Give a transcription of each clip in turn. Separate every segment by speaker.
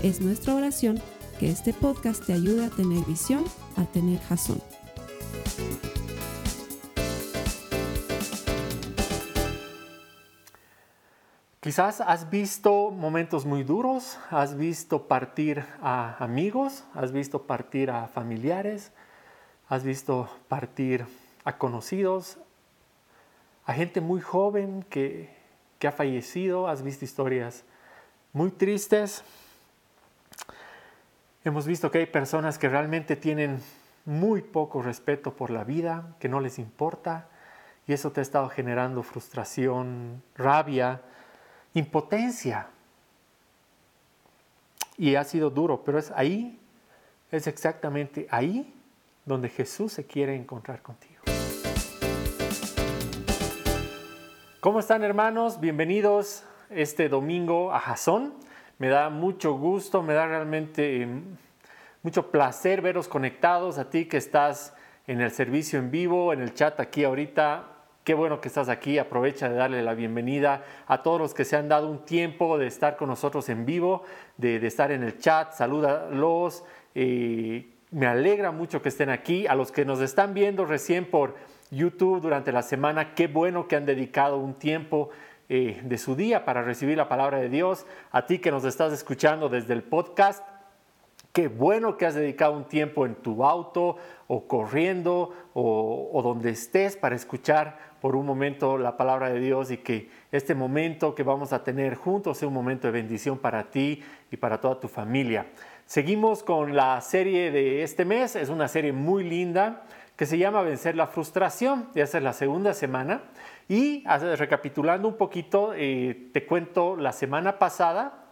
Speaker 1: Es nuestra oración que este podcast te ayude a tener visión, a tener jazón.
Speaker 2: Quizás has visto momentos muy duros, has visto partir a amigos, has visto partir a familiares, has visto partir a conocidos, a gente muy joven que, que ha fallecido, has visto historias muy tristes. Hemos visto que hay personas que realmente tienen muy poco respeto por la vida, que no les importa, y eso te ha estado generando frustración, rabia, impotencia. Y ha sido duro, pero es ahí, es exactamente ahí donde Jesús se quiere encontrar contigo. ¿Cómo están hermanos? Bienvenidos este domingo a Jason. Me da mucho gusto, me da realmente em, mucho placer veros conectados a ti que estás en el servicio en vivo, en el chat aquí ahorita. Qué bueno que estás aquí. Aprovecha de darle la bienvenida a todos los que se han dado un tiempo de estar con nosotros en vivo, de, estar en el chat. Salúdalos. Eh, me alegra mucho que estén aquí. A los que nos están viendo recién por YouTube durante la semana, qué bueno que han dedicado un tiempo eh, de su día para recibir la palabra de Dios. A ti que nos estás escuchando desde el podcast, Qué bueno que has dedicado un tiempo en tu auto o corriendo o, donde estés para escuchar por un momento la palabra de Dios y que este momento que vamos a tener juntos sea un momento de bendición para ti y para toda tu familia. Seguimos con la serie de este mes, es una serie muy linda que se llama Vencer la frustración, ya es la segunda semana. Y recapitulando un poquito, eh, te cuento la semana pasada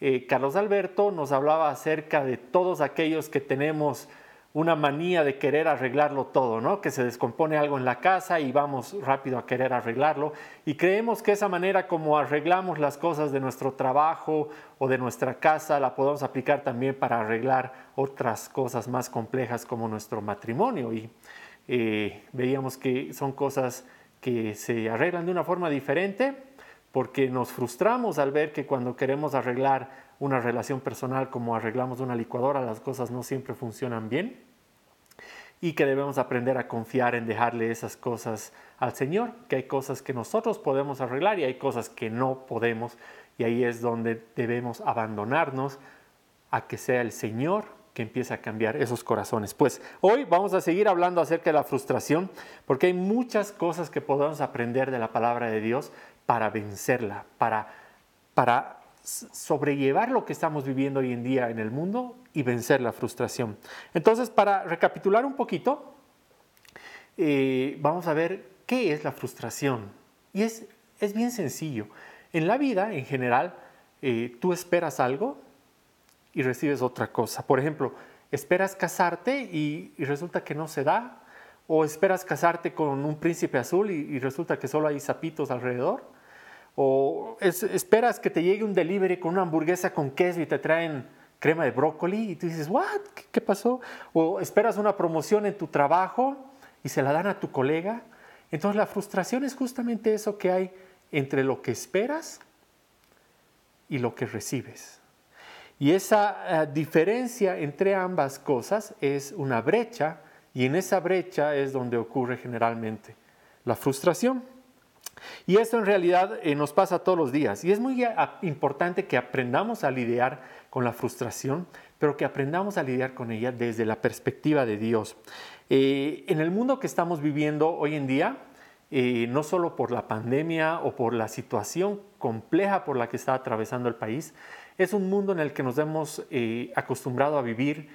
Speaker 2: eh, Carlos Alberto nos hablaba acerca de todos aquellos que tenemos una manía de querer arreglarlo todo, ¿no? Que se descompone algo en la casa y vamos rápido a querer arreglarlo y creemos que esa manera como arreglamos las cosas de nuestro trabajo o de nuestra casa la podemos aplicar también para arreglar otras cosas más complejas como nuestro matrimonio y eh, veíamos que son cosas que se arreglan de una forma diferente porque nos frustramos al ver que cuando queremos arreglar una relación personal como arreglamos una licuadora, las cosas no siempre funcionan bien y que debemos aprender a confiar en dejarle esas cosas al Señor, que hay cosas que nosotros podemos arreglar y hay cosas que no podemos y ahí es donde debemos abandonarnos a que sea el Señor que a cambiar esos corazones. Pues hoy vamos a seguir hablando acerca de la frustración porque hay muchas cosas que podemos aprender de la palabra de Dios, para vencerla, para, para sobrellevar lo que estamos viviendo hoy en día en el mundo y vencer la frustración. Entonces, para recapitular un poquito, eh, vamos a ver qué es la frustración. Y es, es bien sencillo. En la vida, en general, eh, tú esperas algo y recibes otra cosa. Por ejemplo, esperas casarte y, resulta que no se da. O esperas casarte con un príncipe azul y, resulta que solo hay zapitos alrededor o esperas que te llegue un delivery con una hamburguesa con queso y te traen crema de brócoli y tú dices, ¿what? ¿Qué, pasó? O esperas una promoción en tu trabajo y se la dan a tu colega. Entonces la frustración es justamente eso que hay entre lo que esperas y lo que recibes. Y esa eh, diferencia entre ambas cosas es una brecha y en esa brecha es donde ocurre generalmente la frustración. Y esto en realidad eh, nos pasa todos los días. Y es muy importante que aprendamos a lidiar con la frustración, pero que aprendamos a lidiar con ella desde la perspectiva de Dios. Eh, en el mundo que estamos viviendo hoy en día, no solo por la pandemia o por la situación compleja por la que está atravesando el país, es un mundo en el que nos hemos acostumbrado a vivir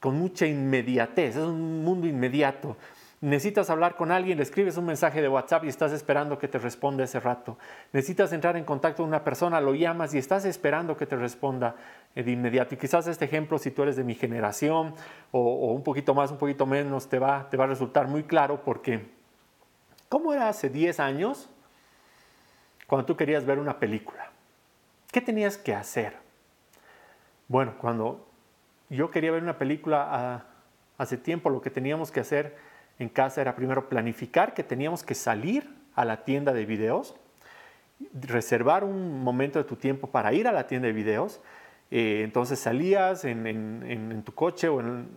Speaker 2: con mucha inmediatez, es un mundo inmediato Necesitas hablar con alguien, le escribes un mensaje de WhatsApp y estás esperando que te responda ese rato. Necesitas entrar en contacto con una persona, lo llamas y estás esperando que te responda eh, de inmediato. Y quizás este ejemplo, si tú eres de mi generación o, un poquito más, un poquito menos, te va, te va a resultar muy claro porque, ¿cómo era hace 10 años cuando tú querías ver una película? ¿Qué tenías que hacer? Bueno, cuando yo quería ver una película ah, hace tiempo, lo que teníamos que hacer en casa era primero planificar que teníamos que salir a la tienda de videos, reservar un momento de tu tiempo para ir a la tienda de videos. Eh, entonces salías en, tu coche o en,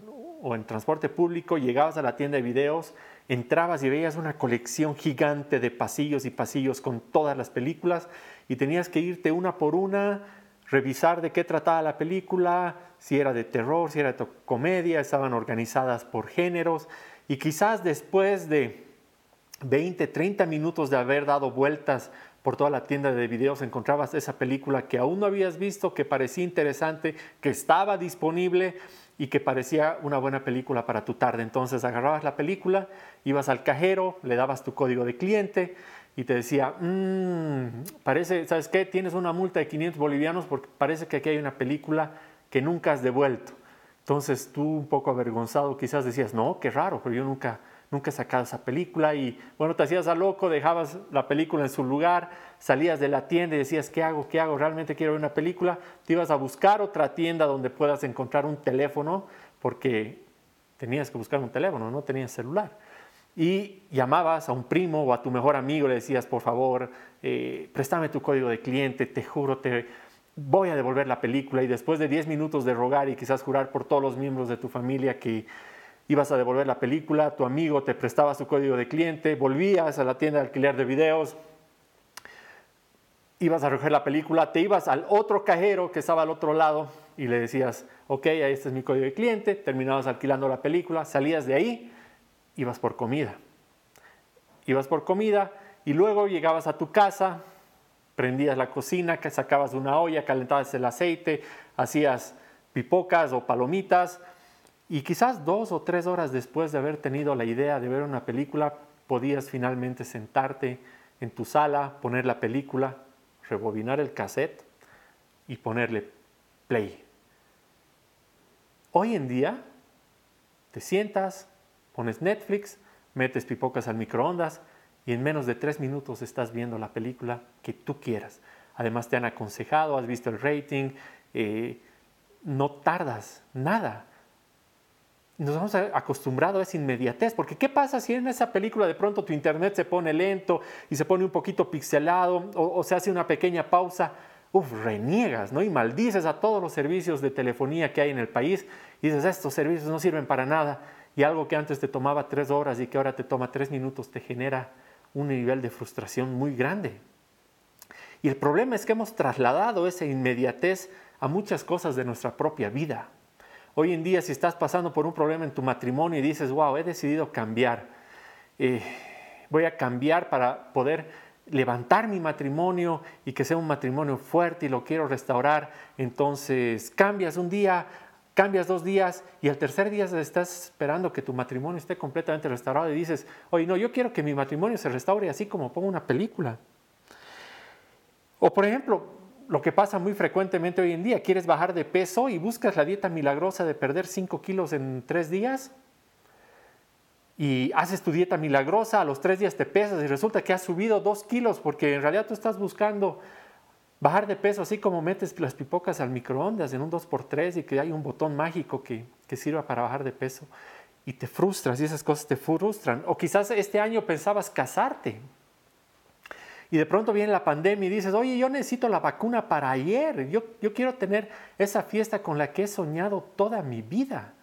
Speaker 2: o en transporte público, llegabas a la tienda de videos, entrabas y veías una colección gigante de pasillos y pasillos con todas las películas y tenías que irte una por una, revisar de qué trataba la película, si era de terror, si era de comedia, estaban organizadas por géneros y quizás después de 20, 30 minutos de haber dado vueltas por toda la tienda de videos encontrabas esa película que aún no habías visto, que parecía interesante, que estaba disponible y que parecía una buena película para tu tarde. Entonces agarrabas la película, ibas al cajero, le dabas tu código de cliente y te decía, mmm, parece, ¿sabes qué? Tienes una multa de 500 bolivianos porque parece que aquí hay una película que nunca has devuelto. Entonces tú un poco avergonzado quizás decías, no, qué raro, pero yo nunca, nunca he sacado esa película y bueno, te hacías a loco, dejabas la película en su lugar, salías de la tienda y decías, ¿qué hago? ¿Qué hago? ¿Realmente quiero ver una película? Te ibas a buscar otra tienda donde puedas encontrar un teléfono porque tenías que buscar un teléfono, no tenías celular. Y llamabas a un primo o a tu mejor amigo, le decías, por favor, eh, préstame tu código de cliente, te juro, te, voy a devolver la película y después de 10 minutos de rogar y quizás jurar por todos los miembros de tu familia que ibas a devolver la película, tu amigo te prestaba su código de cliente, volvías a la tienda de alquiler de videos, ibas a recoger la película, te ibas al otro cajero que estaba al otro lado y le decías, ok, ahí este es mi código de cliente, terminabas alquilando la película, salías de ahí, ibas por comida. Ibas por comida y luego llegabas a tu casa, prendías la cocina, sacabas una olla, calentabas el aceite, hacías pipocas o palomitas y quizás dos o tres horas después de haber tenido la idea de ver una película, podías finalmente sentarte en tu sala, poner la película, rebobinar el cassette y ponerle play. Hoy en día te sientas, pones Netflix, metes pipocas al microondas, y en menos de tres minutos estás viendo la película que tú quieras. Además te han aconsejado, has visto el rating, eh, no tardas nada. Nos hemos acostumbrado a esa inmediatez, porque ¿qué pasa si en esa película de pronto tu internet se pone lento y se pone un poquito pixelado o, o se hace una pequeña pausa? Uf, reniegas, ¿no? Y maldices a todos los servicios de telefonía que hay en el país y dices, estos servicios no sirven para nada. Y algo que antes te tomaba tres horas y que ahora te toma tres minutos te genera un nivel de frustración muy grande. Y el problema es que hemos trasladado esa inmediatez a muchas cosas de nuestra propia vida. Hoy en día, si estás pasando por un problema en tu matrimonio y dices, wow, he decidido cambiar, eh, voy a cambiar para poder levantar mi matrimonio y que sea un matrimonio fuerte y lo quiero restaurar, entonces cambias un día cambias dos días y al tercer día estás esperando que tu matrimonio esté completamente restaurado y dices, oye, no, yo quiero que mi matrimonio se restaure así como pongo una película. O por ejemplo, lo que pasa muy frecuentemente hoy en día, quieres bajar de peso y buscas la dieta milagrosa de perder 5 kilos en tres días y haces tu dieta milagrosa, a los tres días te pesas y resulta que has subido dos kilos porque en realidad tú estás buscando bajar de peso, así como metes las pipocas al microondas en un 2x3 y que hay un botón mágico que, que sirva para bajar de peso y te frustras y esas cosas te frustran. O quizás este año pensabas casarte y de pronto viene la pandemia y dices, oye, yo necesito la vacuna para ayer, yo, yo quiero tener esa fiesta con la que he soñado toda mi vida.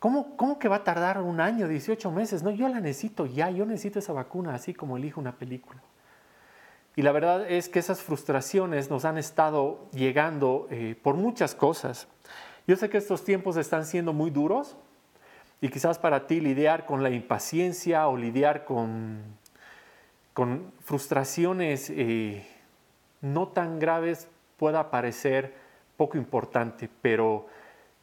Speaker 2: ¿Cómo, ¿Cómo que va a tardar un año, 18 meses? No, yo la necesito ya, yo necesito esa vacuna así como elijo una película. Y la verdad es que esas frustraciones nos han estado llegando eh, por muchas cosas. Yo sé que estos tiempos están siendo muy duros y quizás para ti lidiar con la impaciencia o lidiar con, con frustraciones eh, no tan graves pueda parecer poco importante, pero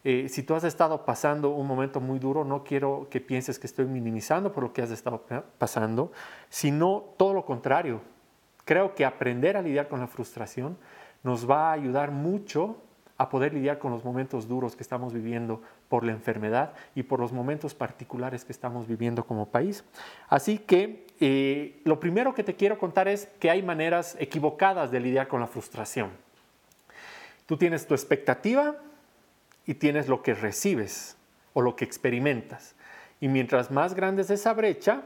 Speaker 2: eh, si tú has estado pasando un momento muy duro, no quiero que pienses que estoy minimizando por lo que has estado pasando, sino todo lo contrario Creo que aprender a lidiar con la frustración nos va a ayudar mucho a poder lidiar con los momentos duros que estamos viviendo por la enfermedad y por los momentos particulares que estamos viviendo como país. Así que eh, lo primero que te quiero contar es que hay maneras equivocadas de lidiar con la frustración. Tú tienes tu expectativa y tienes lo que recibes o lo que experimentas. Y mientras más grande es esa brecha,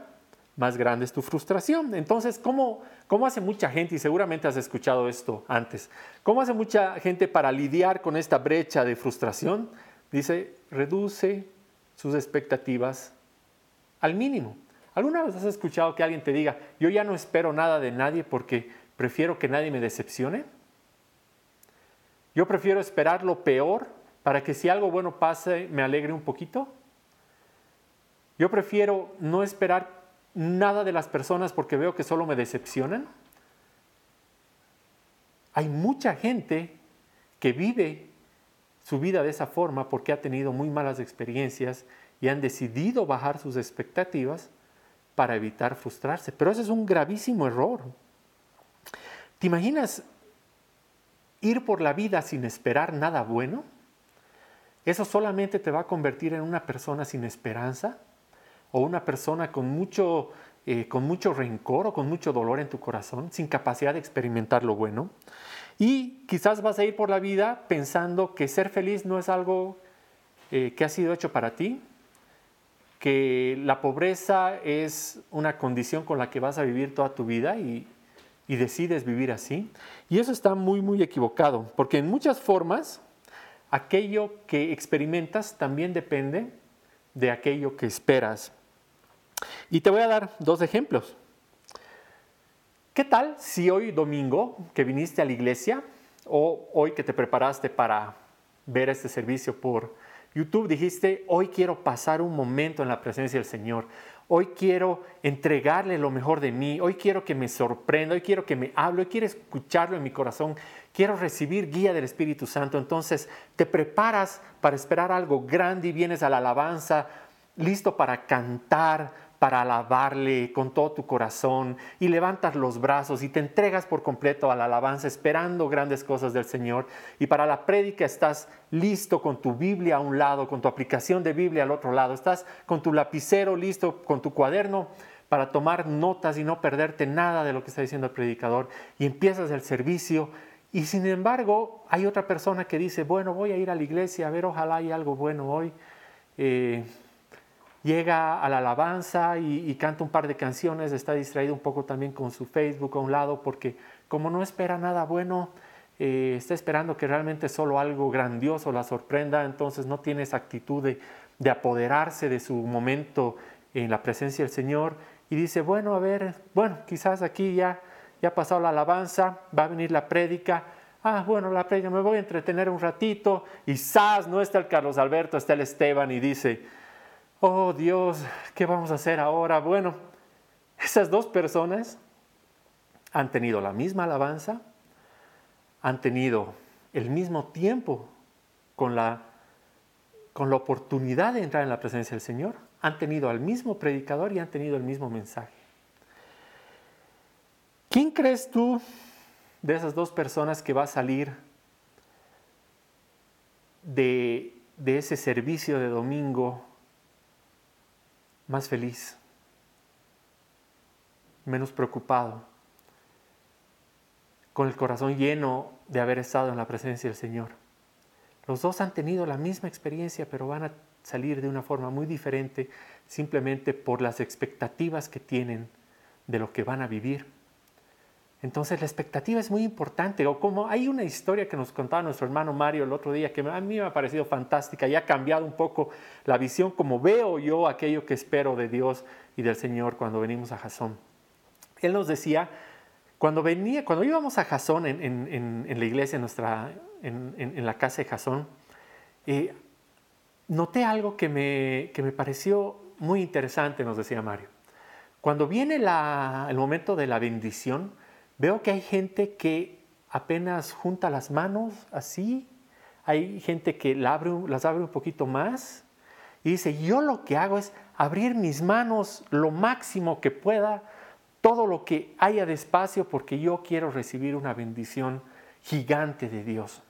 Speaker 2: más grande es tu frustración. Entonces, ¿cómo, ¿cómo hace mucha gente, y seguramente has escuchado esto antes, cómo hace mucha gente para lidiar con esta brecha de frustración? Dice, reduce sus expectativas al mínimo. ¿Alguna vez has escuchado que alguien te diga, yo ya no espero nada de nadie porque prefiero que nadie me decepcione? Yo prefiero esperar lo peor para que si algo bueno pase me alegre un poquito. Yo prefiero no esperar nada de las personas porque veo que solo me decepcionan. Hay mucha gente que vive su vida de esa forma porque ha tenido muy malas experiencias y han decidido bajar sus expectativas para evitar frustrarse. Pero ese es un gravísimo error. ¿Te imaginas ir por la vida sin esperar nada bueno? Eso solamente te va a convertir en una persona sin esperanza o una persona con mucho, eh, con mucho rencor o con mucho dolor en tu corazón, sin capacidad de experimentar lo bueno. Y quizás vas a ir por la vida pensando que ser feliz no es algo eh, que ha sido hecho para ti, que la pobreza es una condición con la que vas a vivir toda tu vida y, y decides vivir así. Y eso está muy, muy equivocado, porque en muchas formas aquello que experimentas también depende de aquello que esperas. Y te voy a dar dos ejemplos. ¿Qué tal si hoy domingo que viniste a la iglesia o hoy que te preparaste para ver este servicio por YouTube dijiste, hoy quiero pasar un momento en la presencia del Señor, hoy quiero entregarle lo mejor de mí, hoy quiero que me sorprenda, hoy quiero que me hable, hoy quiero escucharlo en mi corazón, quiero recibir guía del Espíritu Santo. Entonces te preparas para esperar algo grande y vienes a la alabanza, listo para cantar, para alabarle con todo tu corazón y levantas los brazos y te entregas por completo a la alabanza esperando grandes cosas del Señor. Y para la prédica estás listo con tu Biblia a un lado, con tu aplicación de Biblia al otro lado, estás con tu lapicero listo, con tu cuaderno para tomar notas y no perderte nada de lo que está diciendo el predicador. Y empiezas el servicio y sin embargo hay otra persona que dice, bueno, voy a ir a la iglesia a ver, ojalá hay algo bueno hoy. Eh, llega a la alabanza y, canta un par de canciones, está distraído un poco también con su Facebook a un lado, porque como no espera nada bueno, eh, está esperando que realmente solo algo grandioso la sorprenda, entonces no tiene esa actitud de, de apoderarse de su momento en la presencia del Señor y dice, bueno, a ver, bueno, quizás aquí ya, ya ha pasado la alabanza, va a venir la prédica, ah, bueno, la prédica, me voy a entretener un ratito, y no está el Carlos Alberto, está el Esteban y dice, oh Dios, ¿qué vamos a hacer ahora? Bueno, esas dos personas han tenido la misma alabanza, han tenido el mismo tiempo con la, con la oportunidad de entrar en la presencia del Señor, han tenido al mismo predicador y han tenido el mismo mensaje. ¿Quién crees tú de esas dos personas que va a salir de, de ese servicio de domingo más feliz, menos preocupado, con el corazón lleno de haber estado en la presencia del Señor. Los dos han tenido la misma experiencia, pero van a salir de una forma muy diferente simplemente por las expectativas que tienen de lo que van a vivir. Entonces la expectativa es muy importante. O como hay una historia que nos contaba nuestro hermano Mario el otro día que a mí me ha parecido fantástica y ha cambiado un poco la visión como veo yo aquello que espero de Dios y del Señor cuando venimos a Jasón. Él nos decía, cuando venía, cuando íbamos a Jasón en, la iglesia, en, nuestra, en, la casa de Jasón, eh, noté algo que me, que me pareció muy interesante, nos decía Mario. Cuando viene el momento de la bendición, Veo que hay gente que apenas junta las manos así, hay gente que las abre un poquito más y dice, yo lo que hago es abrir mis manos lo máximo que pueda, todo lo que haya de espacio, porque yo quiero recibir una bendición gigante de Dios.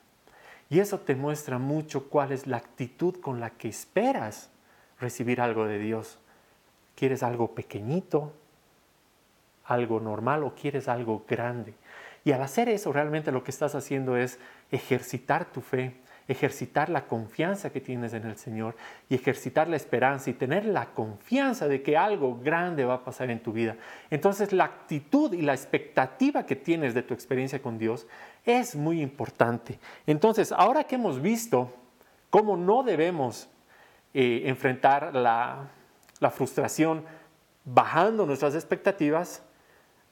Speaker 2: Y eso te muestra mucho cuál es la actitud con la que esperas recibir algo de Dios. ¿Quieres algo pequeñito, algo normal o quieres algo grande? Y al hacer eso, realmente lo que estás haciendo es ejercitar tu fe, ejercitar la confianza que tienes en el Señor y ejercitar la esperanza y tener la confianza de que algo grande va a pasar en tu vida. Entonces la actitud y la expectativa que tienes de tu experiencia con Dios es muy importante. Entonces, ahora que hemos visto cómo no debemos eh, enfrentar la, la frustración bajando nuestras expectativas,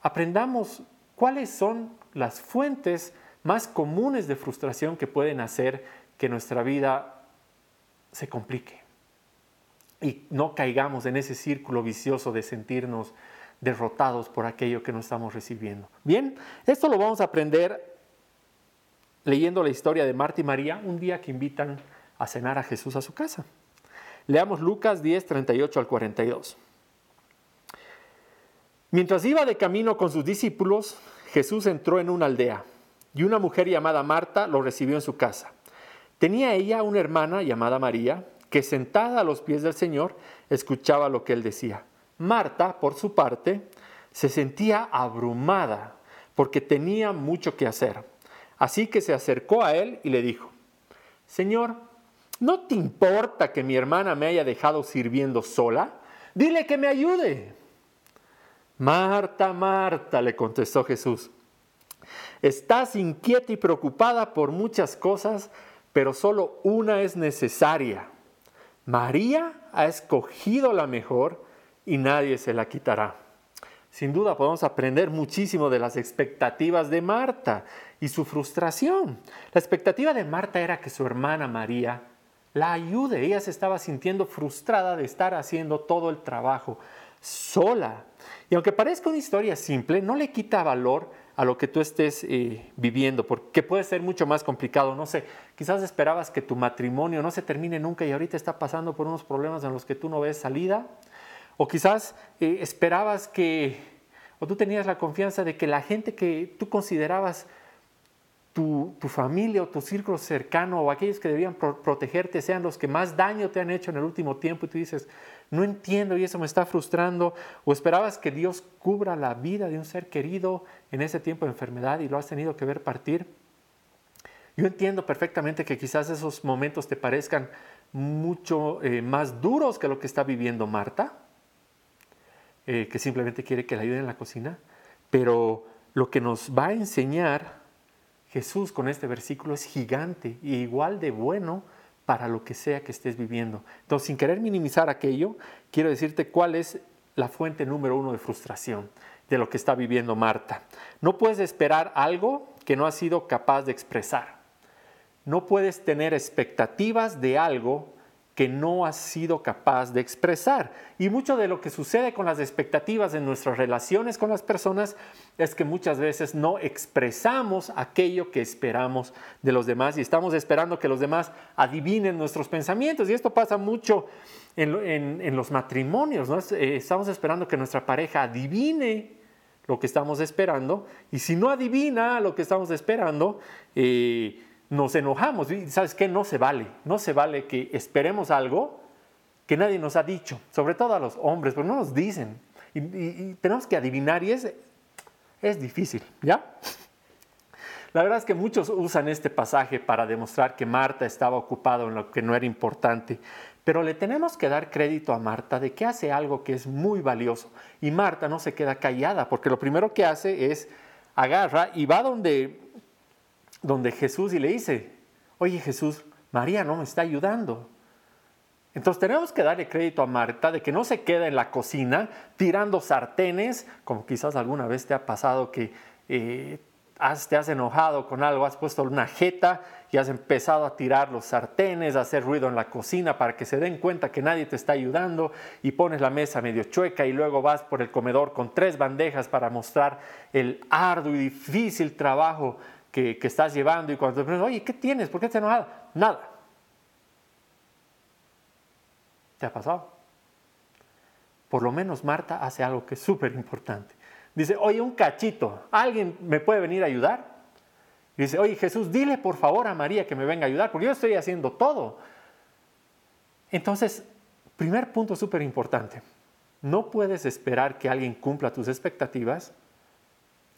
Speaker 2: aprendamos cuáles son las fuentes más comunes de frustración que pueden hacer que nuestra vida se complique y no caigamos en ese círculo vicioso de sentirnos derrotados por aquello que no estamos recibiendo. Bien, esto lo vamos a aprender leyendo la historia de Marta y María un día que invitan a cenar a Jesús a su casa. Leamos Lucas 10, 38 al 42. Mientras iba de camino con sus discípulos, Jesús entró en una aldea y una mujer llamada Marta lo recibió en su casa. Tenía ella una hermana llamada María, que sentada a los pies del Señor escuchaba lo que él decía. Marta, por su parte, se sentía abrumada porque tenía mucho que hacer. Así que se acercó a él y le dijo, Señor, ¿no te importa que mi hermana me haya dejado sirviendo sola? Dile que me ayude. Marta, Marta, le contestó Jesús, estás inquieta y preocupada por muchas cosas, pero solo una es necesaria. María ha escogido la mejor y nadie se la quitará. Sin duda podemos aprender muchísimo de las expectativas de Marta y su frustración. La expectativa de Marta era que su hermana María la ayude. Ella se estaba sintiendo frustrada de estar haciendo todo el trabajo sola. Y aunque parezca una historia simple, no le quita valor a lo que tú estés eh, viviendo, porque puede ser mucho más complicado. No sé, quizás esperabas que tu matrimonio no se termine nunca y ahorita está pasando por unos problemas en los que tú no ves salida. O quizás eh, esperabas que, o tú tenías la confianza de que la gente que tú considerabas tu, familia o tu círculo cercano o aquellos que debían protegerte sean los que más daño te han hecho en el último tiempo y tú dices, no entiendo y eso me está frustrando, o esperabas que Dios cubra la vida de un ser querido en ese tiempo de enfermedad y lo has tenido que ver partir. Yo entiendo perfectamente que quizás esos momentos te parezcan mucho eh, más duros que lo que está viviendo Marta, eh, que simplemente quiere que le ayuden en la cocina, pero lo que nos va a enseñar Jesús con este versículo es gigante y igual de bueno para lo que sea que estés viviendo. Entonces, sin querer minimizar aquello, quiero decirte cuál es la fuente número uno de frustración de lo que está viviendo Marta. No puedes esperar algo que no has sido capaz de expresar. No puedes tener expectativas de algo que no has sido capaz de expresar. Y mucho de lo que sucede con las expectativas en nuestras relaciones con las personas es que muchas veces no expresamos aquello que esperamos de los demás y estamos esperando que los demás adivinen nuestros pensamientos. Y esto pasa mucho en, los matrimonios. ¿no? Eh, estamos esperando que nuestra pareja adivine lo que estamos esperando y si no adivina lo que estamos esperando, eh, nos enojamos. Y sabes qué, no se vale, no se vale que esperemos algo que nadie nos ha dicho, sobre todo a los hombres, pero no nos dicen. Y, tenemos que adivinar y es, es difícil, ¿ya? La verdad es que muchos usan este pasaje para demostrar que Marta estaba ocupada en lo que no era importante, pero le tenemos que dar crédito a Marta de que hace algo que es muy valioso. Y Marta no se queda callada, porque lo primero que hace es agarra y va donde donde Jesús y le dice, oye Jesús, María no me está ayudando. Entonces tenemos que darle crédito a Marta de que no se queda en la cocina tirando sartenes, como quizás alguna vez te ha pasado que eh, te has enojado con algo, has puesto una jeta y has empezado a tirar los sartenes, a hacer ruido en la cocina para que se den cuenta que nadie te está ayudando y pones la mesa medio chueca y luego vas por el comedor con tres bandejas para mostrar el arduo y difícil trabajo que, estás llevando y cuando te preguntas, oye, ¿qué tienes? ¿Por qué estás enojada? Nada. ¿Te ha pasado? Por lo menos Marta hace algo que es súper importante. Dice, oye, un cachito, ¿alguien me puede venir a ayudar? Dice, oye Jesús, dile por favor a María que me venga a ayudar, porque yo estoy haciendo todo. Entonces, primer punto súper importante, no puedes esperar que alguien cumpla tus expectativas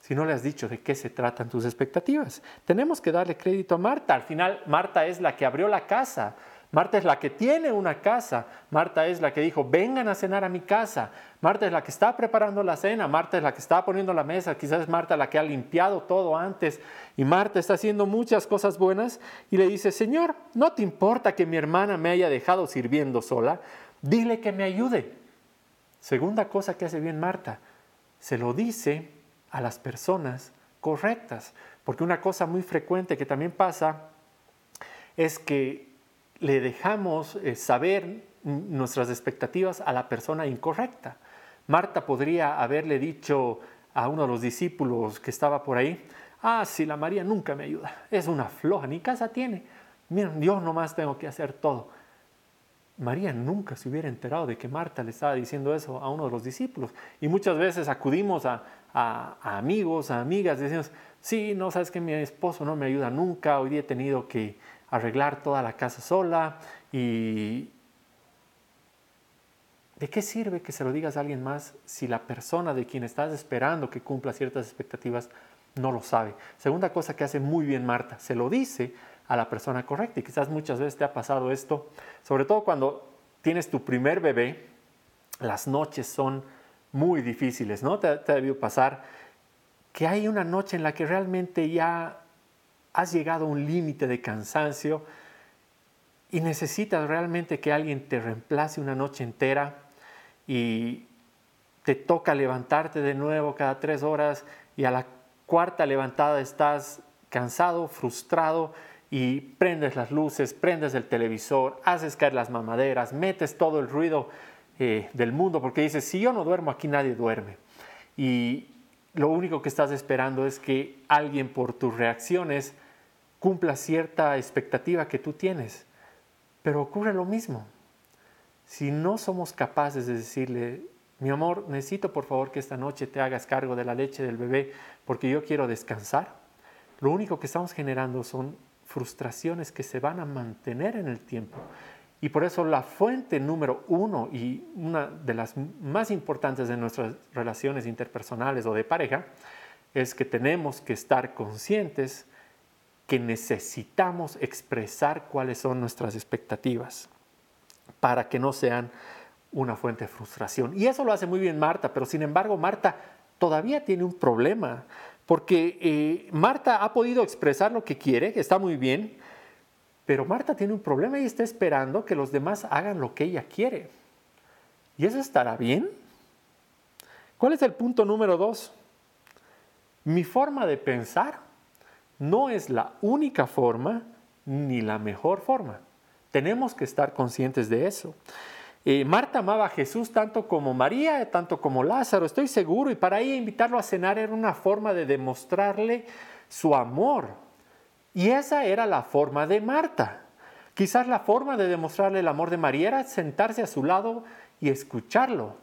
Speaker 2: si no le has dicho de qué se tratan tus expectativas. Tenemos que darle crédito a Marta. Al final, Marta es la que abrió la casa. Marta es la que tiene una casa. Marta es la que dijo, vengan a cenar a mi casa. Marta es la que está preparando la cena. Marta es la que está poniendo la mesa. Quizás es Marta la que ha limpiado todo antes. Y Marta está haciendo muchas cosas buenas. Y le dice, Señor, ¿no te importa que mi hermana me haya dejado sirviendo sola? Dile que me ayude. Segunda cosa que hace bien Marta, se lo dice a las personas correctas. Porque una cosa muy frecuente que también pasa es que le dejamos eh, saber nuestras expectativas a la persona incorrecta. Marta podría haberle dicho a uno de los discípulos que estaba por ahí, ah, si la María nunca me ayuda, es una floja, ni casa tiene, miren, yo nomás tengo que hacer todo. María nunca se hubiera enterado de que Marta le estaba diciendo eso a uno de los discípulos. Y muchas veces acudimos a, amigos, a amigas, decimos, sí, no sabes que mi esposo no me ayuda nunca, hoy día he tenido que arreglar toda la casa sola y... ¿De qué sirve que se lo digas a alguien más si la persona de quien estás esperando que cumpla ciertas expectativas no lo sabe? Segunda cosa que hace muy bien Marta, se lo dice a la persona correcta. Y quizás muchas veces te ha pasado esto, sobre todo cuando tienes tu primer bebé, las noches son muy difíciles, ¿no? Te, te ha debido pasar que hay una noche en la que realmente ya has llegado a un límite de cansancio y necesitas realmente que alguien te reemplace una noche entera y te toca levantarte de nuevo cada tres horas y a la cuarta levantada estás cansado, frustrado y prendes las luces, prendes el televisor, haces caer las mamaderas, metes todo el ruido eh, del mundo porque dices, si yo no duermo aquí nadie duerme. Y lo único que estás esperando es que alguien por tus reacciones cumpla cierta expectativa que tú tienes. Pero ocurre lo mismo. Si no somos capaces de decirle, mi amor, necesito por favor que esta noche te hagas cargo de la leche del bebé porque yo quiero descansar, lo único que estamos generando son frustraciones que se van a mantener en el tiempo. Y por eso la fuente número uno y una de las más importantes de nuestras relaciones interpersonales o de pareja es que tenemos que estar conscientes que necesitamos expresar cuáles son nuestras expectativas para que no sean una fuente de frustración. Y eso lo hace muy bien Marta, pero sin embargo Marta todavía tiene un problema porque eh, Marta ha podido expresar lo que quiere, está muy bien, pero Marta tiene un problema y está esperando que los demás hagan lo que ella quiere. ¿Y eso estará bien? ¿Cuál es el punto número dos? Mi forma de pensar no es la única forma ni la mejor forma. Tenemos que estar conscientes de eso. Eh, Marta amaba a Jesús tanto como María, tanto como Lázaro, estoy seguro, y para ella invitarlo a cenar era una forma de demostrarle su amor. Y esa era la forma de Marta. Quizás la forma de demostrarle el amor de María era sentarse a su lado y escucharlo.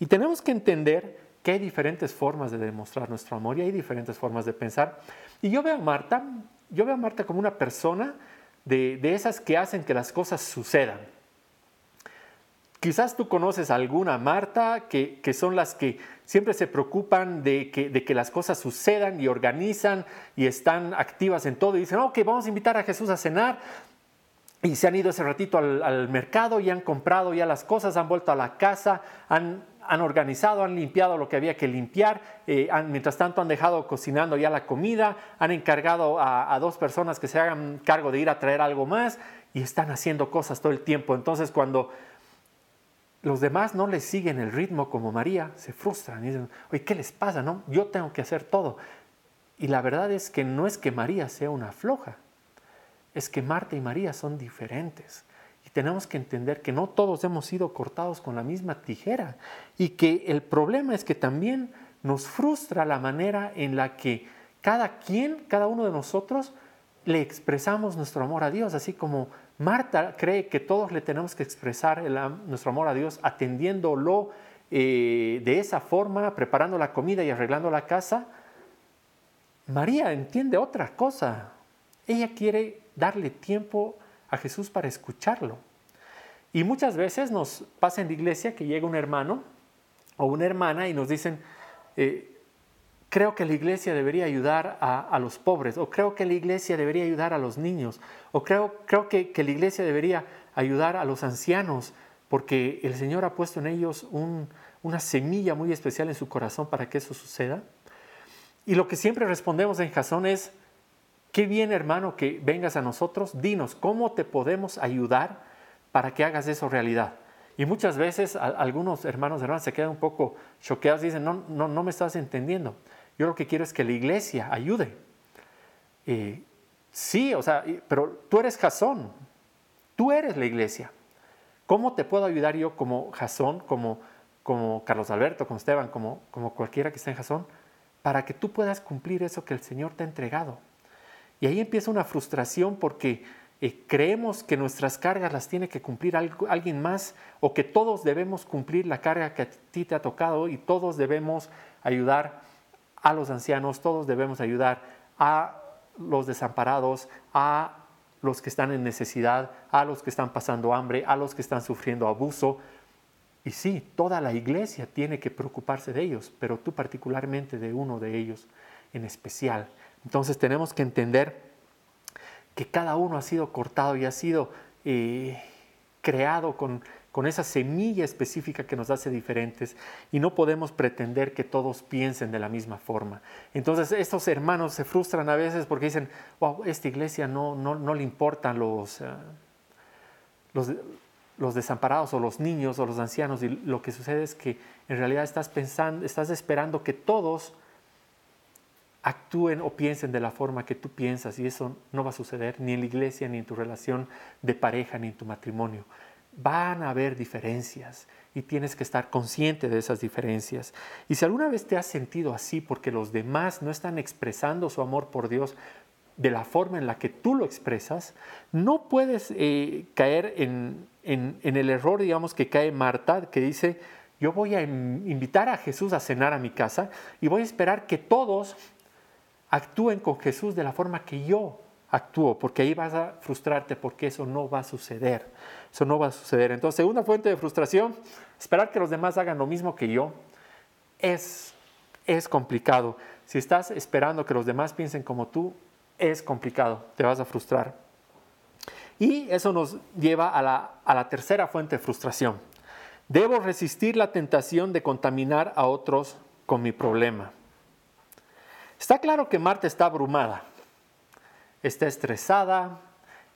Speaker 2: Y tenemos que entender que hay diferentes formas de demostrar nuestro amor y hay diferentes formas de pensar. Y yo veo a Marta, yo veo a Marta como una persona de, de esas que hacen que las cosas sucedan. Quizás tú conoces alguna Marta que, son las que siempre se preocupan de que, las cosas sucedan y organizan y están activas en todo y dicen, ok, vamos a invitar a Jesús a cenar. Y se han ido ese ratito al, mercado y han comprado ya las cosas, han vuelto a la casa, han, organizado, han limpiado lo que había que limpiar, eh, mientras tanto han dejado cocinando ya la comida, han encargado a dos personas que se hagan cargo de ir a traer algo más y están haciendo cosas todo el tiempo. Entonces cuando los demás no les siguen el ritmo como María, se frustran y dicen, oye, ¿qué les pasa? No? Yo tengo que hacer todo. Y la verdad es que no es que María sea una floja, es que Marta y María son diferentes. Y tenemos que entender que no todos hemos sido cortados con la misma tijera y que el problema es que también nos frustra la manera en la que cada quien, cada uno de nosotros, le expresamos nuestro amor a Dios, así como Marta cree que todos le tenemos que expresar nuestro amor a Dios atendiéndolo eh, de esa forma, preparando la comida y arreglando la casa. María entiende otra cosa. Ella quiere darle tiempo a Jesús para escucharlo. Y muchas veces nos pasa en la iglesia que llega un hermano o una hermana y nos dicen, eh, creo que la iglesia debería ayudar a, los pobres, o creo que la iglesia debería ayudar a los niños, o creo, creo que, la iglesia debería ayudar a los ancianos, porque el Señor ha puesto en ellos una semilla muy especial en su corazón para que eso suceda. Y lo que siempre respondemos en Jasón es, qué bien hermano que vengas a nosotros, dinos, ¿cómo te podemos ayudar para que hagas eso realidad? Y muchas veces algunos hermanos y hermanas se quedan un poco choqueados dicen, no, no, no me estás entendiendo. Yo lo que quiero es que la iglesia ayude. sí, o sea, pero tú eres Jasón, tú eres la iglesia. ¿Cómo te puedo ayudar yo como Jasón, como, como Carlos Alberto, como Esteban, como, como cualquiera que esté en Jasón? para que tú puedas cumplir eso que el Señor te ha entregado. Y ahí empieza una frustración porque eh, creemos que nuestras cargas las tiene que cumplir alguien más o que todos debemos cumplir la carga que a ti te ha tocado y todos debemos ayudar a los ancianos, todos debemos ayudar a los desamparados, a los que están en necesidad, a los que están pasando hambre, a los que están sufriendo abuso, y sí, toda la iglesia tiene que preocuparse de ellos, pero tú particularmente de uno de ellos en especial. Entonces tenemos que entender que cada uno ha sido cortado y ha sido eh, creado con, con esa semilla específica que nos hace diferentes y no podemos pretender que todos piensen de la misma forma. Entonces estos hermanos se frustran a veces porque dicen, wow, esta iglesia no, no, no le importan los, los los desamparados o los niños o los ancianos y lo que sucede es que en realidad estás pensando, estás esperando que todos actúen o piensen de la forma que tú piensas y eso no va a suceder ni en la iglesia, ni en tu relación de pareja, ni en tu matrimonio. Van a haber diferencias y tienes que estar consciente de esas diferencias. Y si alguna vez te has sentido así porque los demás no están expresando su amor por Dios de la forma en la que tú lo expresas, no puedes eh, caer en, en, el error, digamos, que cae Marta, que dice, yo voy a invitar a Jesús a cenar a mi casa y voy a esperar que todos actúen con Jesús de la forma que yo actúo, porque ahí vas a frustrarte, porque eso no va a suceder. Eso no va a suceder. Entonces, segunda fuente de frustración, esperar que los demás hagan lo mismo que yo, es, es complicado. Si estás esperando que los demás piensen como tú, es complicado, te vas a frustrar. Y eso nos lleva a la, tercera fuente de frustración. Debo resistir la tentación de contaminar a otros con mi problema. Está claro que Marta está abrumada, está estresada,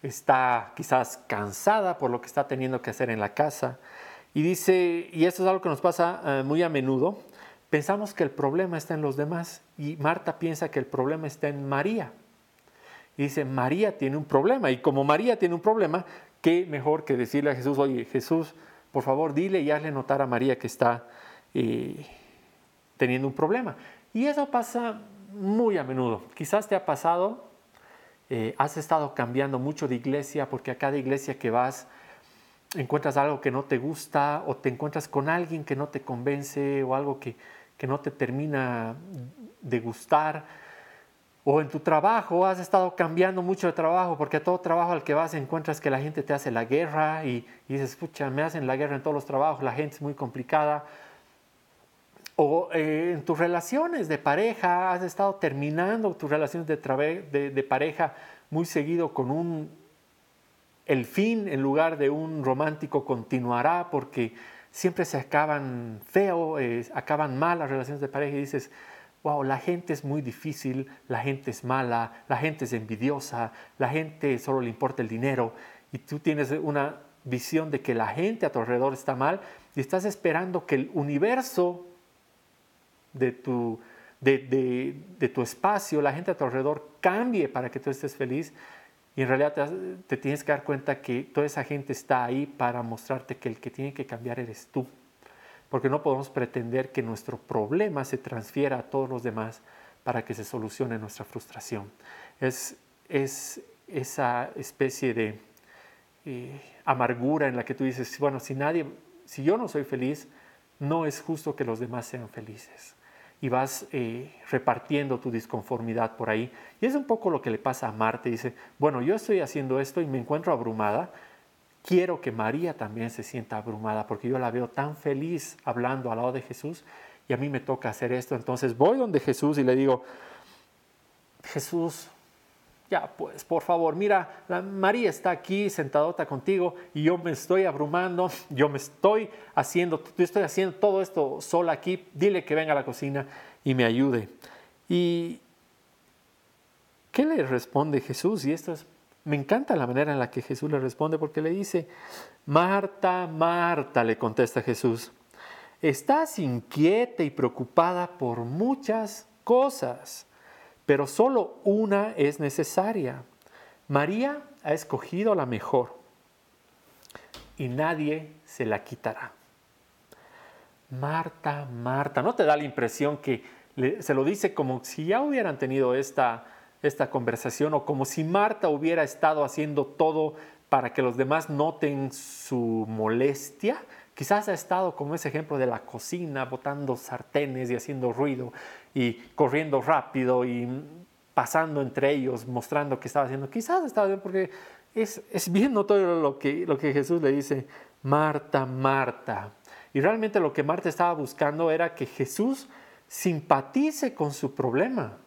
Speaker 2: está quizás cansada por lo que está teniendo que hacer en la casa. Y dice, y esto es algo que nos pasa eh, muy a menudo, pensamos que el problema está en los demás y Marta piensa que el problema está en María. Y dice, María tiene un problema. Y como María tiene un problema, ¿qué mejor que decirle a Jesús, oye, Jesús, por favor, dile y hazle notar a María que está eh, teniendo un problema? Y eso pasa muy a menudo. Quizás te ha pasado, eh, has estado cambiando mucho de iglesia porque a cada iglesia que vas encuentras algo que no te gusta o te encuentras con alguien que no te convence o algo que, que no te termina de gustar o en tu trabajo has estado cambiando mucho de trabajo porque a todo trabajo al que vas encuentras que la gente te hace la guerra y, dices, escucha, me hacen la guerra en todos los trabajos, la gente es muy complicada. O eh, en tus relaciones de pareja, has estado terminando tus relaciones de, de, de, pareja muy seguido con un, el fin en lugar de un romántico continuará porque siempre se acaban feo, eh, acaban mal las relaciones de pareja y dices, wow, la gente es muy difícil, la gente es mala, la gente es envidiosa, la gente solo le importa el dinero y tú tienes una visión de que la gente a tu alrededor está mal y estás esperando que el universo de tu, de, tu espacio, la gente a tu alrededor cambie para que tú estés feliz y en realidad te, te tienes que dar cuenta que toda esa gente está ahí para mostrarte que el que tiene que cambiar eres tú porque no podemos pretender que nuestro problema se transfiera a todos los demás para que se solucione nuestra frustración. Es, es esa especie de eh, amargura en la que tú dices, bueno, si nadie, si yo no soy feliz, no es justo que los demás sean felices. Y vas eh, repartiendo tu disconformidad por ahí. Y es un poco lo que le pasa a Marta. Dice, bueno, yo estoy haciendo esto y me encuentro abrumada. Quiero que María también se sienta abrumada porque yo la veo tan feliz hablando al lado de Jesús y a mí me toca hacer esto. Entonces voy donde Jesús y le digo, Jesús, ya pues, por favor, mira, María está aquí sentadota contigo y yo me estoy abrumando, yo me estoy haciendo, yo estoy haciendo todo esto sola aquí, dile que venga a la cocina y me ayude. ¿Y qué le responde Jesús? Y esto es, me encanta la manera en la que Jesús le responde porque le dice, Marta, Marta, le contesta Jesús, estás inquieta y preocupada por muchas cosas pero solo una es necesaria. María ha escogido la mejor y nadie se la quitará. Marta, Marta, ¿no te da la impresión que se lo dice como si ya hubieran tenido esta, esta conversación o como si Marta hubiera estado haciendo todo para que los demás noten su molestia? Quizás ha estado como ese ejemplo de la cocina, botando sartenes y haciendo ruido y corriendo rápido y pasando entre ellos, mostrando que estaba haciendo. Quizás estaba bien porque es, es bien notorio lo que, lo que Jesús le dice, Marta, Marta. Y realmente lo que Marta estaba buscando era que Jesús simpatice con su problema,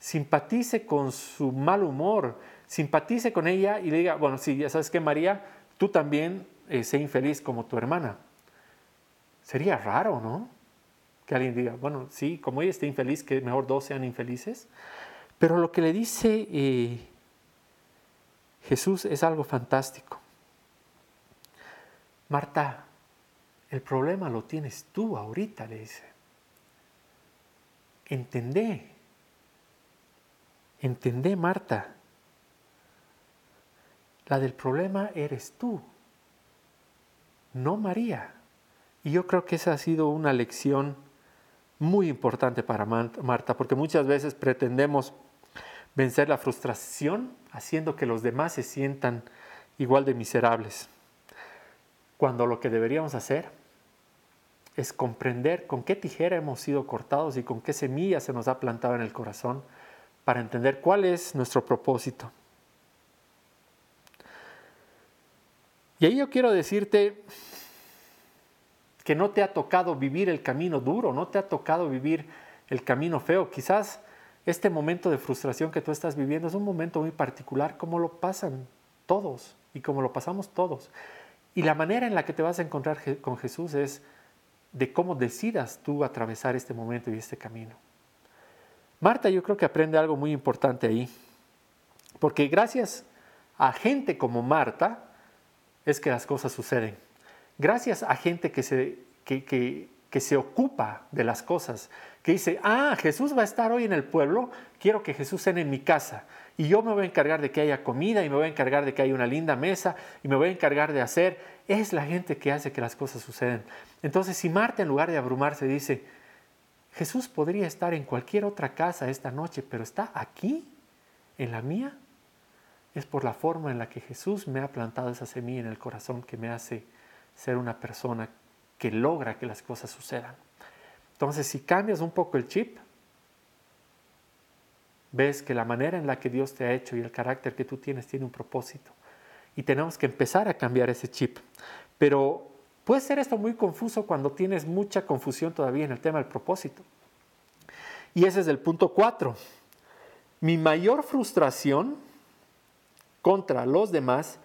Speaker 2: simpatice con su mal humor, simpatice con ella y le diga, bueno, sí, ya sabes que María, tú también eh, sé infeliz como tu hermana. Sería raro, ¿no? Que alguien diga, bueno, sí, como ella está infeliz, que mejor dos sean infelices. Pero lo que le dice eh, Jesús es algo fantástico. Marta, el problema lo tienes tú ahorita, le dice. Entendé. Entendé, Marta. La del problema eres tú no María. Y yo creo que esa ha sido una lección muy importante para Marta, porque muchas veces pretendemos vencer la frustración haciendo que los demás se sientan igual de miserables, cuando lo que deberíamos hacer es comprender con qué tijera hemos sido cortados y con qué semilla se nos ha plantado en el corazón para entender cuál es nuestro propósito. Y ahí yo quiero decirte que no te ha tocado vivir el camino duro, no te ha tocado vivir el camino feo. Quizás este momento de frustración que tú estás viviendo es un momento muy particular, como lo pasan todos y como lo pasamos todos. Y la manera en la que te vas a encontrar con Jesús es de cómo decidas tú atravesar este momento y este camino. Marta yo creo que aprende algo muy importante ahí, porque gracias a gente como Marta, es que las cosas suceden. Gracias a gente que se, que, que, se ocupa de las cosas, que dice, ah, Jesús va a estar hoy en el pueblo, quiero que Jesús cene en mi casa. Y yo me voy a encargar de que haya comida y me voy a encargar de que haya una linda mesa y me voy a encargar de hacer. Es la gente que hace que las cosas suceden. Entonces, si Marta en lugar de abrumarse dice, Jesús podría estar en cualquier otra casa esta noche, pero está aquí, en la mía, es por la forma en la que Jesús me ha plantado esa semilla en el corazón que me hace ser una persona que logra que las cosas sucedan. Entonces, si cambias un poco el chip, ves que la manera en la que Dios te ha hecho y el carácter que tú tienes tiene un propósito. Y tenemos que empezar a cambiar ese chip. Pero puede ser esto muy confuso cuando tienes mucha confusión todavía en el tema del propósito. Y ese es el punto cuatro. Mi mayor frustración contra los demás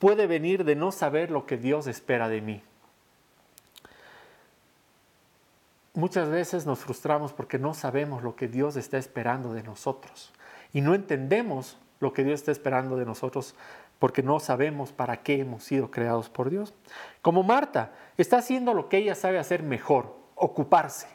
Speaker 2: puede venir de no saber lo que Dios espera de mí. Muchas veces nos frustramos porque no sabemos lo que Dios está esperando de nosotros y no entendemos lo que Dios está esperando de nosotros porque no sabemos para qué hemos sido creados por Dios. Como Marta, está haciendo lo que ella sabe hacer mejor, ocuparse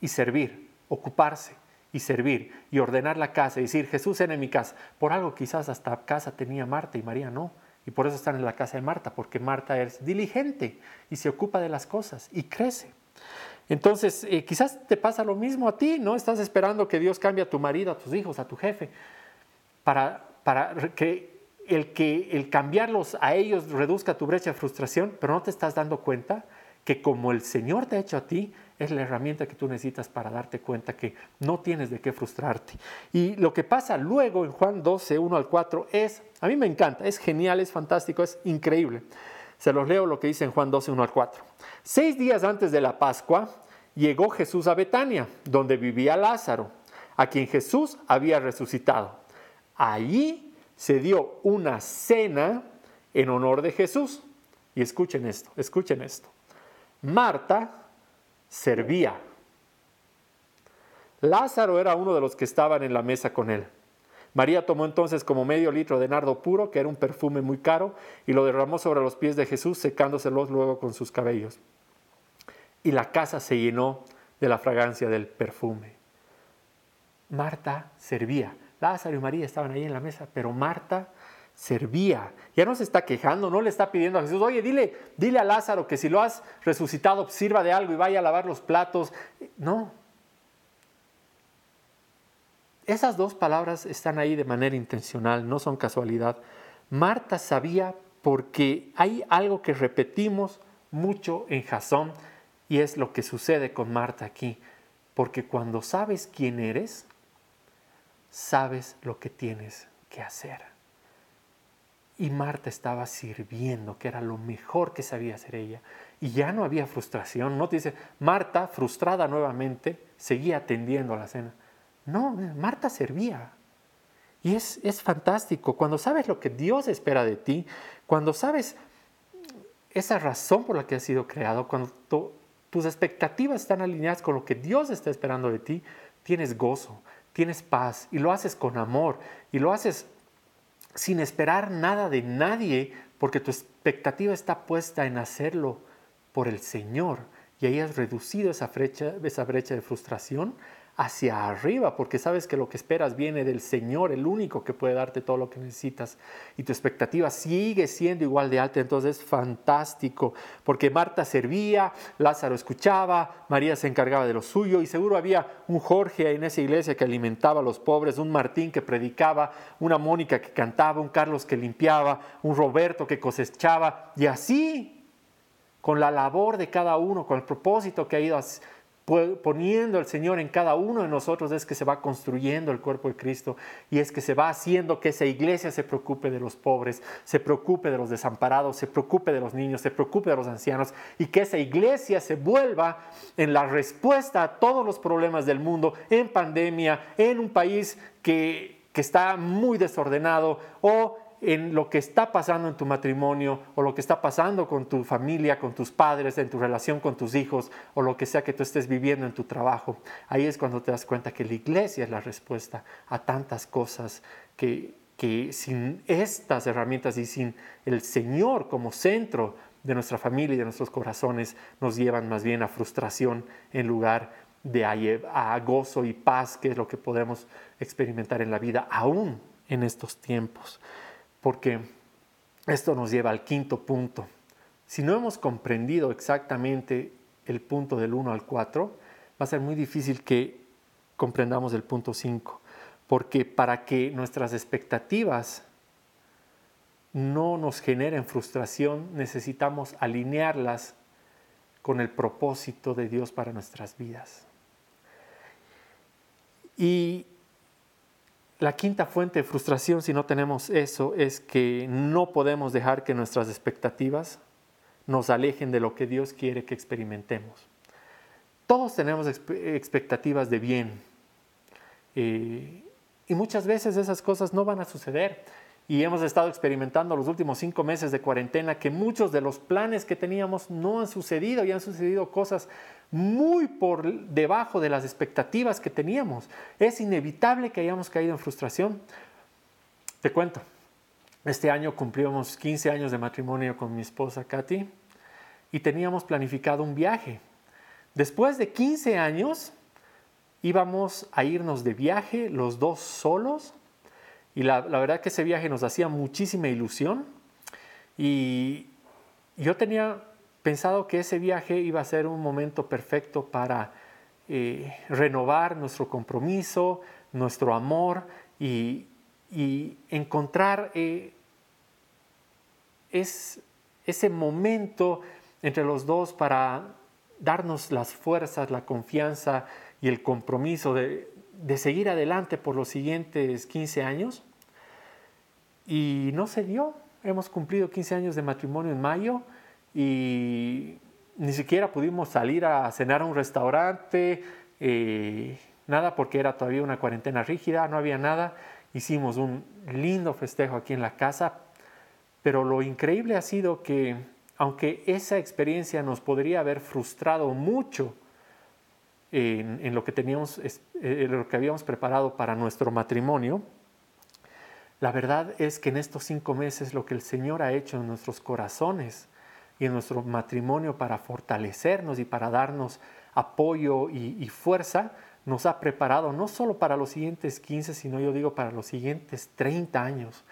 Speaker 2: y servir, ocuparse y servir y ordenar la casa y decir, Jesús en mi casa. Por algo quizás hasta casa tenía Marta y María no. Y por eso están en la casa de Marta, porque Marta es diligente y se ocupa de las cosas y crece. Entonces, eh, quizás te pasa lo mismo a ti, ¿no? Estás esperando que Dios cambie a tu marido, a tus hijos, a tu jefe, para, para que el, que el cambiarlos a ellos reduzca tu brecha de frustración, pero no te estás dando cuenta que como el Señor te ha hecho a ti, es la herramienta que tú necesitas para darte cuenta que no tienes de qué frustrarte. Y lo que pasa luego en Juan 12, 1 al 4 es, a mí me encanta, es genial, es fantástico, es increíble. Se los leo lo que dice en Juan 12, 1 al 4. Seis días antes de la Pascua, llegó Jesús a Betania, donde vivía Lázaro, a quien Jesús había resucitado. Allí se dio una cena en honor de Jesús. Y escuchen esto, escuchen esto. Marta servía. Lázaro era uno de los que estaban en la mesa con él. María tomó entonces como medio litro de nardo puro, que era un perfume muy caro, y lo derramó sobre los pies de Jesús, secándoselos luego con sus cabellos. Y la casa se llenó de la fragancia del perfume. Marta servía. Lázaro y María estaban ahí en la mesa, pero Marta servía. Ya no se está quejando, no le está pidiendo a Jesús, oye, dile, dile a Lázaro que si lo has resucitado, sirva de algo y vaya a lavar los platos. No. Esas dos palabras están ahí de manera intencional, no son casualidad. Marta sabía porque hay algo que repetimos mucho en Jasón y es lo que sucede con Marta aquí. Porque cuando sabes quién eres, sabes lo que tienes que hacer. Y Marta estaba sirviendo, que era lo mejor que sabía hacer ella. Y ya no había frustración. No te dice, Marta, frustrada nuevamente, seguía atendiendo la cena. No, Marta servía. Y es, es fantástico. Cuando sabes lo que Dios espera de ti, cuando sabes esa razón por la que has sido creado, cuando tus expectativas están alineadas con lo que Dios está esperando de ti, tienes gozo, tienes paz y lo haces con amor y lo haces sin esperar nada de nadie porque tu expectativa está puesta en hacerlo por el Señor y ahí has reducido esa brecha, esa brecha de frustración hacia arriba, porque sabes que lo que esperas viene del Señor, el único que puede darte todo lo que necesitas. Y tu expectativa sigue siendo igual de alta, entonces es fantástico, porque Marta servía, Lázaro escuchaba, María se encargaba de lo suyo, y seguro había un Jorge en esa iglesia que alimentaba a los pobres, un Martín que predicaba, una Mónica que cantaba, un Carlos que limpiaba, un Roberto que cosechaba, y así con la labor de cada uno, con el propósito que ha ido poniendo el Señor en cada uno de nosotros es que se va construyendo el cuerpo de Cristo y es que se va haciendo que esa iglesia se preocupe de los pobres, se preocupe de los desamparados, se preocupe de los niños, se preocupe de los ancianos y que esa iglesia se vuelva en la respuesta a todos los problemas del mundo, en pandemia, en un país que, que está muy desordenado o en lo que está pasando en tu matrimonio o lo que está pasando con tu familia, con tus padres, en tu relación con tus hijos o lo que sea que tú estés viviendo en tu trabajo. Ahí es cuando te das cuenta que la iglesia es la respuesta a tantas cosas que, que sin estas herramientas y sin el Señor como centro de nuestra familia y de nuestros corazones nos llevan más bien a frustración en lugar de a, a gozo y paz, que es lo que podemos experimentar en la vida aún en estos tiempos porque esto nos lleva al quinto punto. Si no hemos comprendido exactamente el punto del 1 al 4, va a ser muy difícil que comprendamos el punto 5, porque para que nuestras expectativas no nos generen frustración, necesitamos alinearlas con el propósito de Dios para nuestras vidas. Y la quinta fuente de frustración si no tenemos eso es que no podemos dejar que nuestras expectativas nos alejen de lo que Dios quiere que experimentemos. Todos tenemos expectativas de bien eh, y muchas veces esas cosas no van a suceder. Y hemos estado experimentando los últimos cinco meses de cuarentena que muchos de los planes que teníamos no han sucedido y han sucedido cosas muy por debajo de las expectativas que teníamos. Es inevitable que hayamos caído en frustración. Te cuento, este año cumplimos 15 años de matrimonio con mi esposa Katy y teníamos planificado un viaje. Después de 15 años íbamos a irnos de viaje los dos solos y la, la verdad que ese viaje nos hacía muchísima ilusión y yo tenía pensado que ese viaje iba a ser un momento perfecto para eh, renovar nuestro compromiso, nuestro amor y, encontrar eh, ese momento entre los dos para darnos las fuerzas, la confianza y el compromiso de, de seguir adelante por los siguientes 15 años. Y no se dio. Hemos cumplido 15 años de matrimonio en mayo y ni siquiera pudimos salir a cenar a un restaurante, eh, nada porque era todavía una cuarentena rígida, no había nada. Hicimos un lindo festejo aquí en la casa, pero lo increíble ha sido que aunque esa experiencia nos podría haber frustrado mucho en, lo, que teníamos, en lo que habíamos preparado para nuestro matrimonio, la verdad es que en estos cinco meses lo que el Señor ha hecho en nuestros corazones y en nuestro matrimonio para fortalecernos y para darnos apoyo y, fuerza, nos ha preparado no solo para los siguientes 15, sino yo digo para los siguientes 30 años.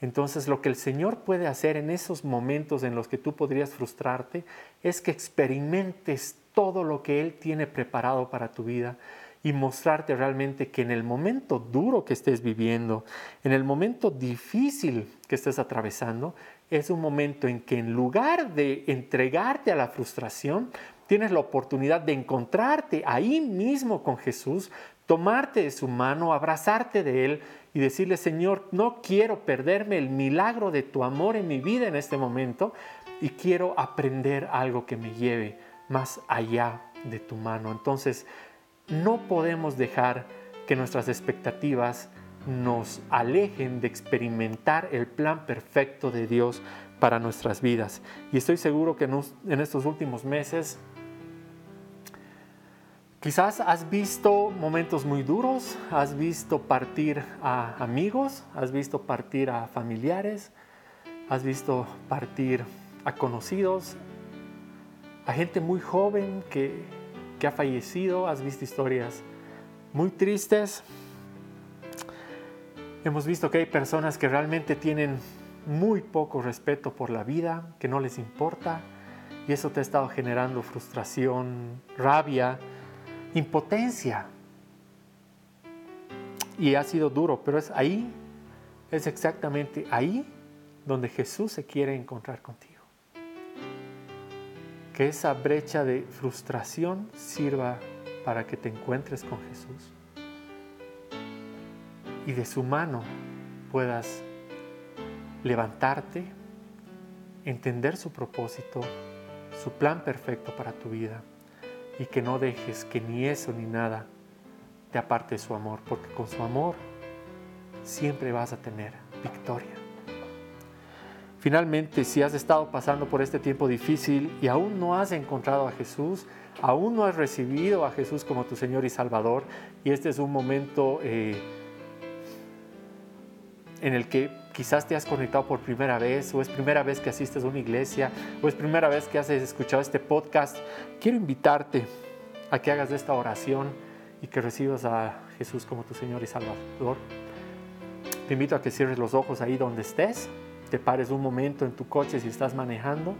Speaker 2: Entonces lo que el Señor puede hacer en esos momentos en los que tú podrías frustrarte es que experimentes todo lo que Él tiene preparado para tu vida y mostrarte realmente que en el momento duro que estés viviendo, en el momento difícil que estés atravesando, es un momento en que en lugar de entregarte a la frustración, tienes la oportunidad de encontrarte ahí mismo con Jesús, tomarte de su mano, abrazarte de Él y decirle, Señor, no quiero perderme el milagro de tu amor en mi vida en este momento y quiero aprender algo que me lleve más allá de tu mano. Entonces, no podemos dejar que nuestras expectativas nos alejen de experimentar el plan perfecto de Dios para nuestras vidas. Y estoy seguro que en estos últimos meses quizás has visto momentos muy duros, has visto partir a amigos, has visto partir a familiares, has visto partir a conocidos, a gente muy joven que, que ha fallecido, has visto historias muy tristes, Hemos visto que hay personas que realmente tienen muy poco respeto por la vida, que no les importa, y eso te ha estado generando frustración, rabia, impotencia. Y ha sido duro, pero es ahí, es exactamente ahí donde Jesús se quiere encontrar contigo. Que esa brecha de frustración sirva para que te encuentres con Jesús y de su mano puedas levantarte, entender su propósito, su plan perfecto para tu vida y que no dejes que ni eso ni nada te aparte de su amor, porque con su amor siempre vas a tener victoria. Finalmente, si has estado pasando por este tiempo difícil y aún no has encontrado a Jesús, aún no has recibido a Jesús como tu Señor y Salvador, y este es un momento eh, en el que quizás te has conectado por primera vez o es primera vez que asistes a una iglesia o es primera vez que has escuchado este podcast, quiero invitarte a que hagas esta oración y que recibas a Jesús como tu Señor y Salvador. Te invito a que cierres los ojos ahí donde estés, te pares un momento en tu coche si estás manejando,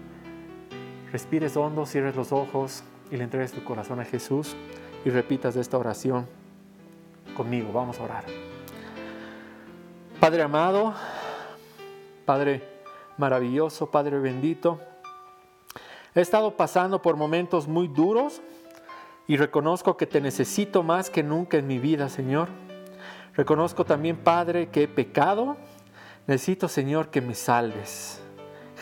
Speaker 2: respires hondo, cierres los ojos y le entregues tu corazón a Jesús y repitas esta oración conmigo. Vamos a orar. Padre amado, Padre maravilloso, Padre bendito, he estado pasando por momentos muy duros y reconozco que te necesito más que nunca en mi vida, Señor. Reconozco también, Padre, que he pecado. Necesito, Señor, que me salves.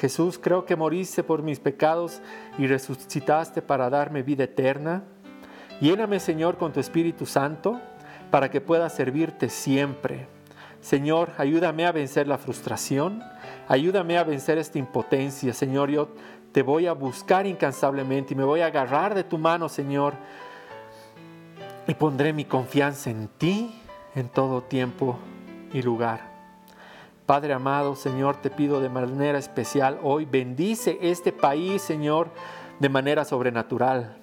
Speaker 2: Jesús, creo que moriste por mis pecados y resucitaste para darme vida eterna. Lléname, Señor, con tu Espíritu Santo para que pueda servirte siempre. Señor, ayúdame a vencer la frustración, ayúdame a vencer esta impotencia. Señor, yo te voy a buscar incansablemente y me voy a agarrar de tu mano, Señor, y pondré mi confianza en ti en todo tiempo y lugar. Padre amado, Señor, te pido de manera especial hoy, bendice este país, Señor, de manera sobrenatural.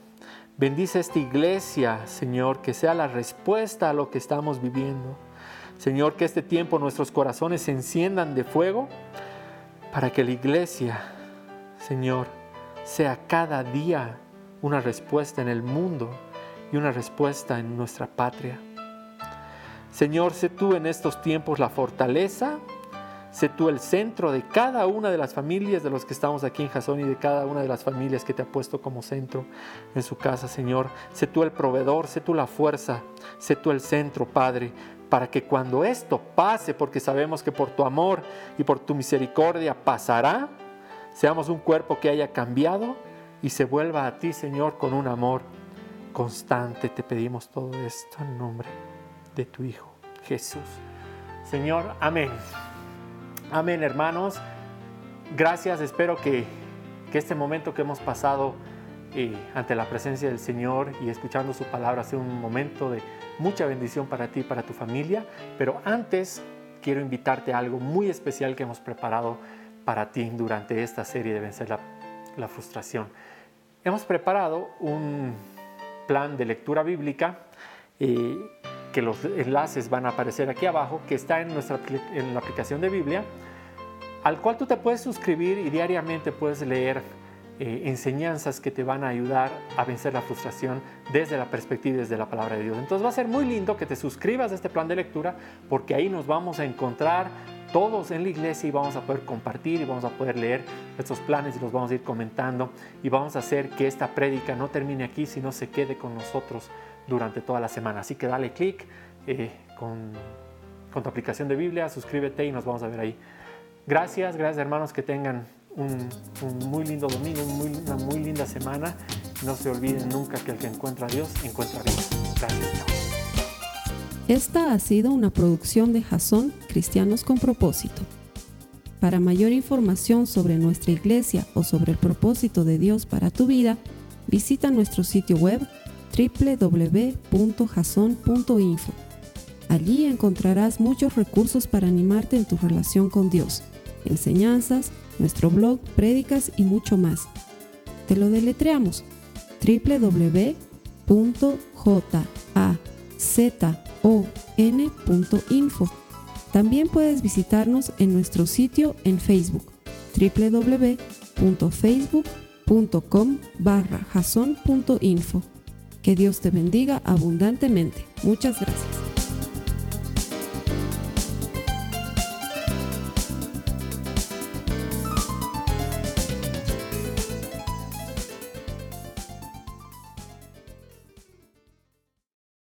Speaker 2: Bendice esta iglesia, Señor, que sea la respuesta a lo que estamos viviendo. Señor, que este tiempo nuestros corazones se enciendan de fuego para que la iglesia, Señor, sea cada día una respuesta en el mundo y una respuesta en nuestra patria. Señor, sé tú en estos tiempos la fortaleza, Sé tú el centro de cada una de las familias de los que estamos aquí en Jasón y de cada una de las familias que te ha puesto como centro en su casa, Señor. Sé tú el proveedor, sé tú la fuerza, sé tú el centro, Padre, para que cuando esto pase, porque sabemos que por tu amor y por tu misericordia pasará, seamos un cuerpo que haya cambiado y se vuelva a ti, Señor, con un amor constante. Te pedimos todo esto en nombre de tu Hijo, Jesús. Señor, amén. Amén, hermanos. Gracias, espero que, este momento que hemos pasado eh, ante la presencia del Señor y escuchando su palabra sea un momento de mucha bendición para ti y para tu familia. Pero antes quiero invitarte a algo muy especial que hemos preparado para ti durante esta serie de Vencer la, Frustración. Hemos preparado un plan de lectura bíblica eh, que los enlaces van a aparecer aquí abajo, que está en, nuestra, en la aplicación de Biblia, al cual tú te puedes suscribir y diariamente puedes leer eh, enseñanzas que te van a ayudar a vencer la frustración desde la perspectiva y desde la palabra de Dios. Entonces va a ser muy lindo que te suscribas a este plan de lectura porque ahí nos vamos a encontrar todos en la iglesia y vamos a poder compartir y vamos a poder leer estos planes y los vamos a ir comentando y vamos a hacer que esta prédica no termine aquí, sino se quede con nosotros durante toda la semana. Así que dale clic eh, con, tu aplicación de Biblia, suscríbete y nos vamos a ver ahí. Gracias, gracias hermanos, que tengan un, muy lindo domingo, una muy linda semana. No se olviden nunca que el que encuentra a Dios encuentra a Dios. Gracias.
Speaker 1: Esta ha sido una producción de Jason Cristianos con Propósito. Para mayor información sobre nuestra iglesia o sobre el propósito de Dios para tu vida, visita nuestro sitio web www.jason.info. Allí encontrarás muchos recursos para animarte en tu relación con Dios, enseñanzas, nuestro blog, prédicas y mucho más. Te lo deletreamos www.jazon.info. También puedes visitarnos en nuestro sitio en Facebook www.facebook.com barra Que Dios te bendiga abundantemente. Muchas gracias.